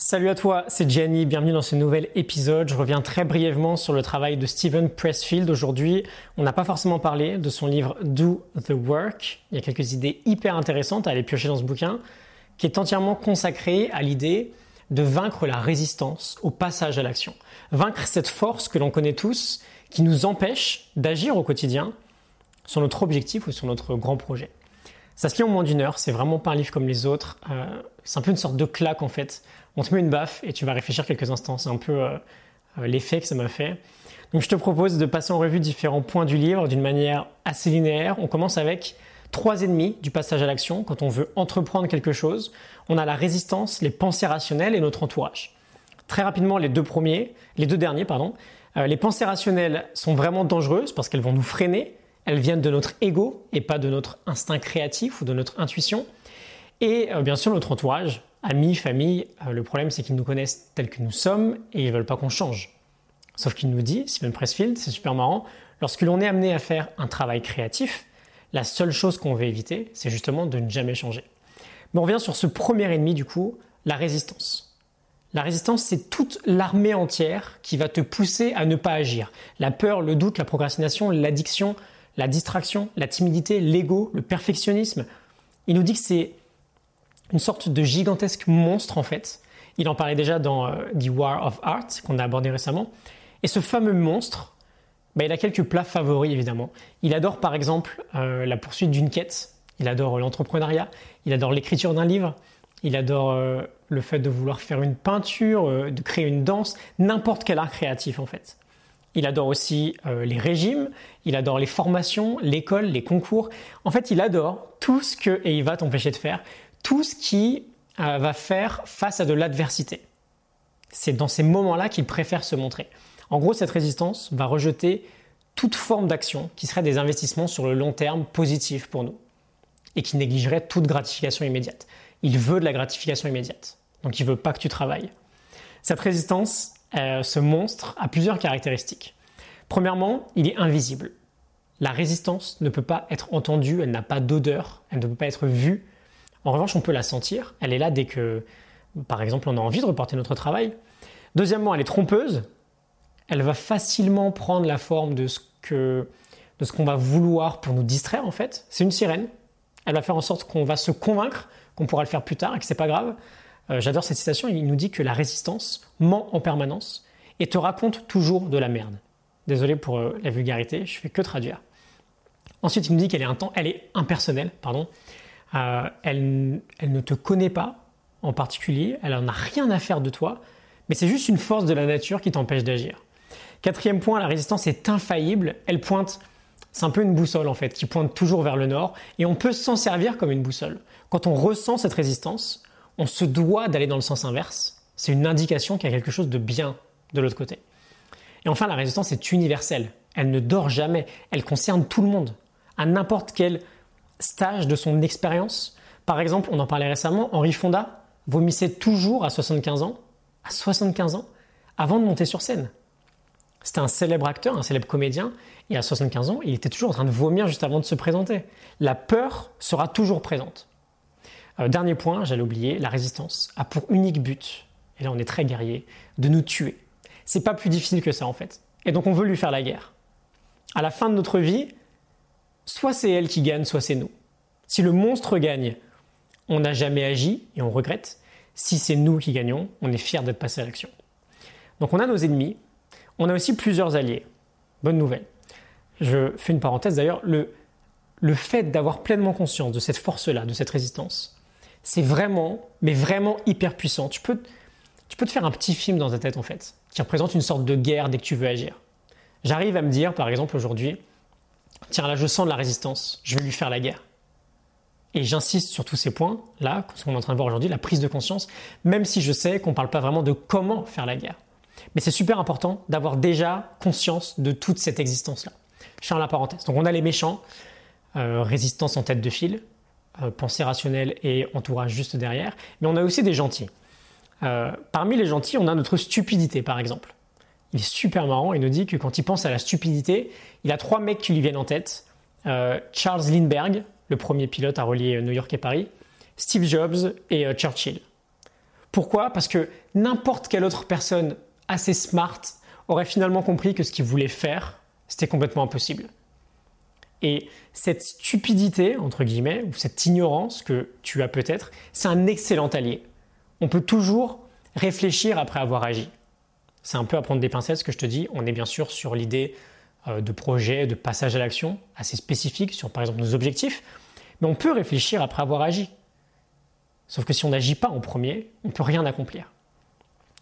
Salut à toi, c'est Jenny, bienvenue dans ce nouvel épisode. Je reviens très brièvement sur le travail de Steven Pressfield. Aujourd'hui, on n'a pas forcément parlé de son livre Do the Work. Il y a quelques idées hyper intéressantes à aller piocher dans ce bouquin, qui est entièrement consacré à l'idée de vaincre la résistance au passage à l'action. Vaincre cette force que l'on connaît tous, qui nous empêche d'agir au quotidien sur notre objectif ou sur notre grand projet. Ça se lit en moins d'une heure, c'est vraiment pas un livre comme les autres. Euh, c'est un peu une sorte de claque en fait. On te met une baffe et tu vas réfléchir quelques instants. C'est un peu euh, euh, l'effet que ça m'a fait. Donc je te propose de passer en revue différents points du livre d'une manière assez linéaire. On commence avec trois ennemis du passage à l'action quand on veut entreprendre quelque chose. On a la résistance, les pensées rationnelles et notre entourage. Très rapidement, les deux premiers, les deux derniers, pardon. les pensées rationnelles sont vraiment dangereuses parce qu'elles vont nous freiner elles viennent de notre ego et pas de notre instinct créatif ou de notre intuition. Et euh, bien sûr notre entourage, amis, famille, euh, le problème c'est qu'ils nous connaissent tels que nous sommes et ils veulent pas qu'on change. Sauf qu'il nous dit, Steven Pressfield, c'est super marrant, lorsque l'on est amené à faire un travail créatif, la seule chose qu'on veut éviter, c'est justement de ne jamais changer. Mais on revient sur ce premier ennemi du coup, la résistance. La résistance, c'est toute l'armée entière qui va te pousser à ne pas agir. La peur, le doute, la procrastination, l'addiction, la distraction, la timidité, l'ego, le perfectionnisme. Il nous dit que c'est une sorte de gigantesque monstre en fait. Il en parlait déjà dans euh, The War of Art qu'on a abordé récemment. Et ce fameux monstre, bah, il a quelques plats favoris évidemment. Il adore par exemple euh, la poursuite d'une quête, il adore l'entrepreneuriat, il adore l'écriture d'un livre, il adore euh, le fait de vouloir faire une peinture, de créer une danse, n'importe quel art créatif en fait. Il adore aussi euh, les régimes, il adore les formations, l'école, les concours. En fait, il adore tout ce que, et il va t'empêcher de faire, tout ce qui euh, va faire face à de l'adversité. C'est dans ces moments-là qu'il préfère se montrer. En gros, cette résistance va rejeter toute forme d'action qui serait des investissements sur le long terme positifs pour nous et qui négligerait toute gratification immédiate. Il veut de la gratification immédiate. Donc il veut pas que tu travailles. Cette résistance, euh, ce monstre a plusieurs caractéristiques. Premièrement, il est invisible. La résistance ne peut pas être entendue, elle n'a pas d'odeur, elle ne peut pas être vue. En revanche, on peut la sentir. Elle est là dès que, par exemple, on a envie de reporter notre travail. Deuxièmement, elle est trompeuse. Elle va facilement prendre la forme de ce que qu'on va vouloir pour nous distraire en fait. C'est une sirène. Elle va faire en sorte qu'on va se convaincre qu'on pourra le faire plus tard et que c'est pas grave. Euh, j'adore cette citation, il nous dit que la résistance ment en permanence et te raconte toujours de la merde. Désolé pour euh, la vulgarité, je fais que traduire. Ensuite, il nous dit qu'elle est, un temps, elle est impersonnelle, pardon. Euh, elle, elle ne te connaît pas en particulier, elle n'en a rien à faire de toi, mais c'est juste une force de la nature qui t'empêche d'agir. Quatrième point, la résistance est infaillible, elle pointe, c'est un peu une boussole en fait, qui pointe toujours vers le nord, et on peut s'en servir comme une boussole. Quand on ressent cette résistance, on se doit d'aller dans le sens inverse. C'est une indication qu'il y a quelque chose de bien de l'autre côté. Et enfin, la résistance est universelle. Elle ne dort jamais. Elle concerne tout le monde. À n'importe quel stage de son expérience. Par exemple, on en parlait récemment, Henri Fonda vomissait toujours à 75 ans, à 75 ans, avant de monter sur scène. C'était un célèbre acteur, un célèbre comédien, et à 75 ans, il était toujours en train de vomir juste avant de se présenter. La peur sera toujours présente. Euh, dernier point, j'allais oublier, la résistance a pour unique but, et là on est très guerrier, de nous tuer. C'est pas plus difficile que ça en fait. Et donc on veut lui faire la guerre. À la fin de notre vie, soit c'est elle qui gagne, soit c'est nous. Si le monstre gagne, on n'a jamais agi et on regrette. Si c'est nous qui gagnons, on est fier d'être passé à l'action. Donc on a nos ennemis, on a aussi plusieurs alliés. Bonne nouvelle. Je fais une parenthèse d'ailleurs, le, le fait d'avoir pleinement conscience de cette force-là, de cette résistance, c'est vraiment, mais vraiment hyper puissant. Tu peux, tu peux te faire un petit film dans ta tête en fait, qui représente une sorte de guerre dès que tu veux agir. J'arrive à me dire, par exemple aujourd'hui, tiens là je sens de la résistance, je vais lui faire la guerre. Et j'insiste sur tous ces points, là, ce qu'on est en train de voir aujourd'hui, la prise de conscience, même si je sais qu'on ne parle pas vraiment de comment faire la guerre. Mais c'est super important d'avoir déjà conscience de toute cette existence-là. Je ferme la parenthèse. Donc on a les méchants, euh, résistance en tête de file, euh, pensée rationnelle et entourage juste derrière, mais on a aussi des gentils. Euh, parmi les gentils, on a notre stupidité par exemple. Il est super marrant, il nous dit que quand il pense à la stupidité, il a trois mecs qui lui viennent en tête. Euh, Charles Lindbergh, le premier pilote à relier New York et Paris, Steve Jobs et Churchill. Pourquoi? Parce que n'importe quelle autre personne assez smart aurait finalement compris que ce qu'il voulait faire, c'était complètement impossible. Et cette stupidité, entre guillemets, ou cette ignorance que tu as peut-être, c'est un excellent allié. On peut toujours réfléchir après avoir agi. C'est un peu à prendre des pincettes ce que je te dis. On est bien sûr sur l'idée euh, de projet, de passage à l'action, assez spécifique sur par exemple nos objectifs, mais on peut réfléchir après avoir agi. Sauf que si on n'agit pas en premier, on ne peut rien accomplir.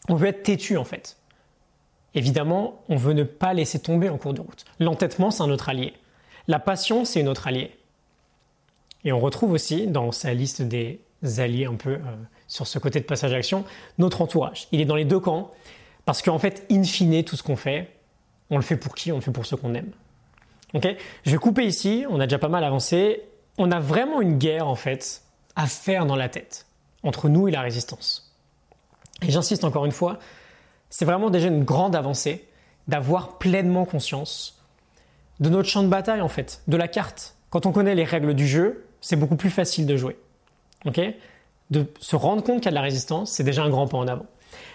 On veut être têtu en fait. Évidemment, on veut ne pas laisser tomber en cours de route. L'entêtement, c'est un autre allié. La passion, c'est une autre allié. Et on retrouve aussi dans sa liste des alliés un peu euh, sur ce côté de passage à l'action, notre entourage. Il est dans les deux camps parce qu'en fait, in fine, tout ce qu'on fait, on le fait pour qui On le fait pour ceux qu'on aime. Ok? Je vais couper ici, on a déjà pas mal avancé. On a vraiment une guerre en fait à faire dans la tête entre nous et la résistance. Et j'insiste encore une fois, c'est vraiment déjà une grande avancée d'avoir pleinement conscience de notre champ de bataille en fait, de la carte. Quand on connaît les règles du jeu, c'est beaucoup plus facile de jouer. Ok? De se rendre compte qu'il y a de la résistance, c'est déjà un grand pas en avant.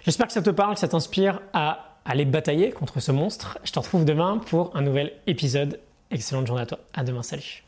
J'espère que ça te parle, que ça t'inspire à aller batailler contre ce monstre. Je te retrouve demain pour un nouvel épisode. Excellente journée à toi. À demain. Salut.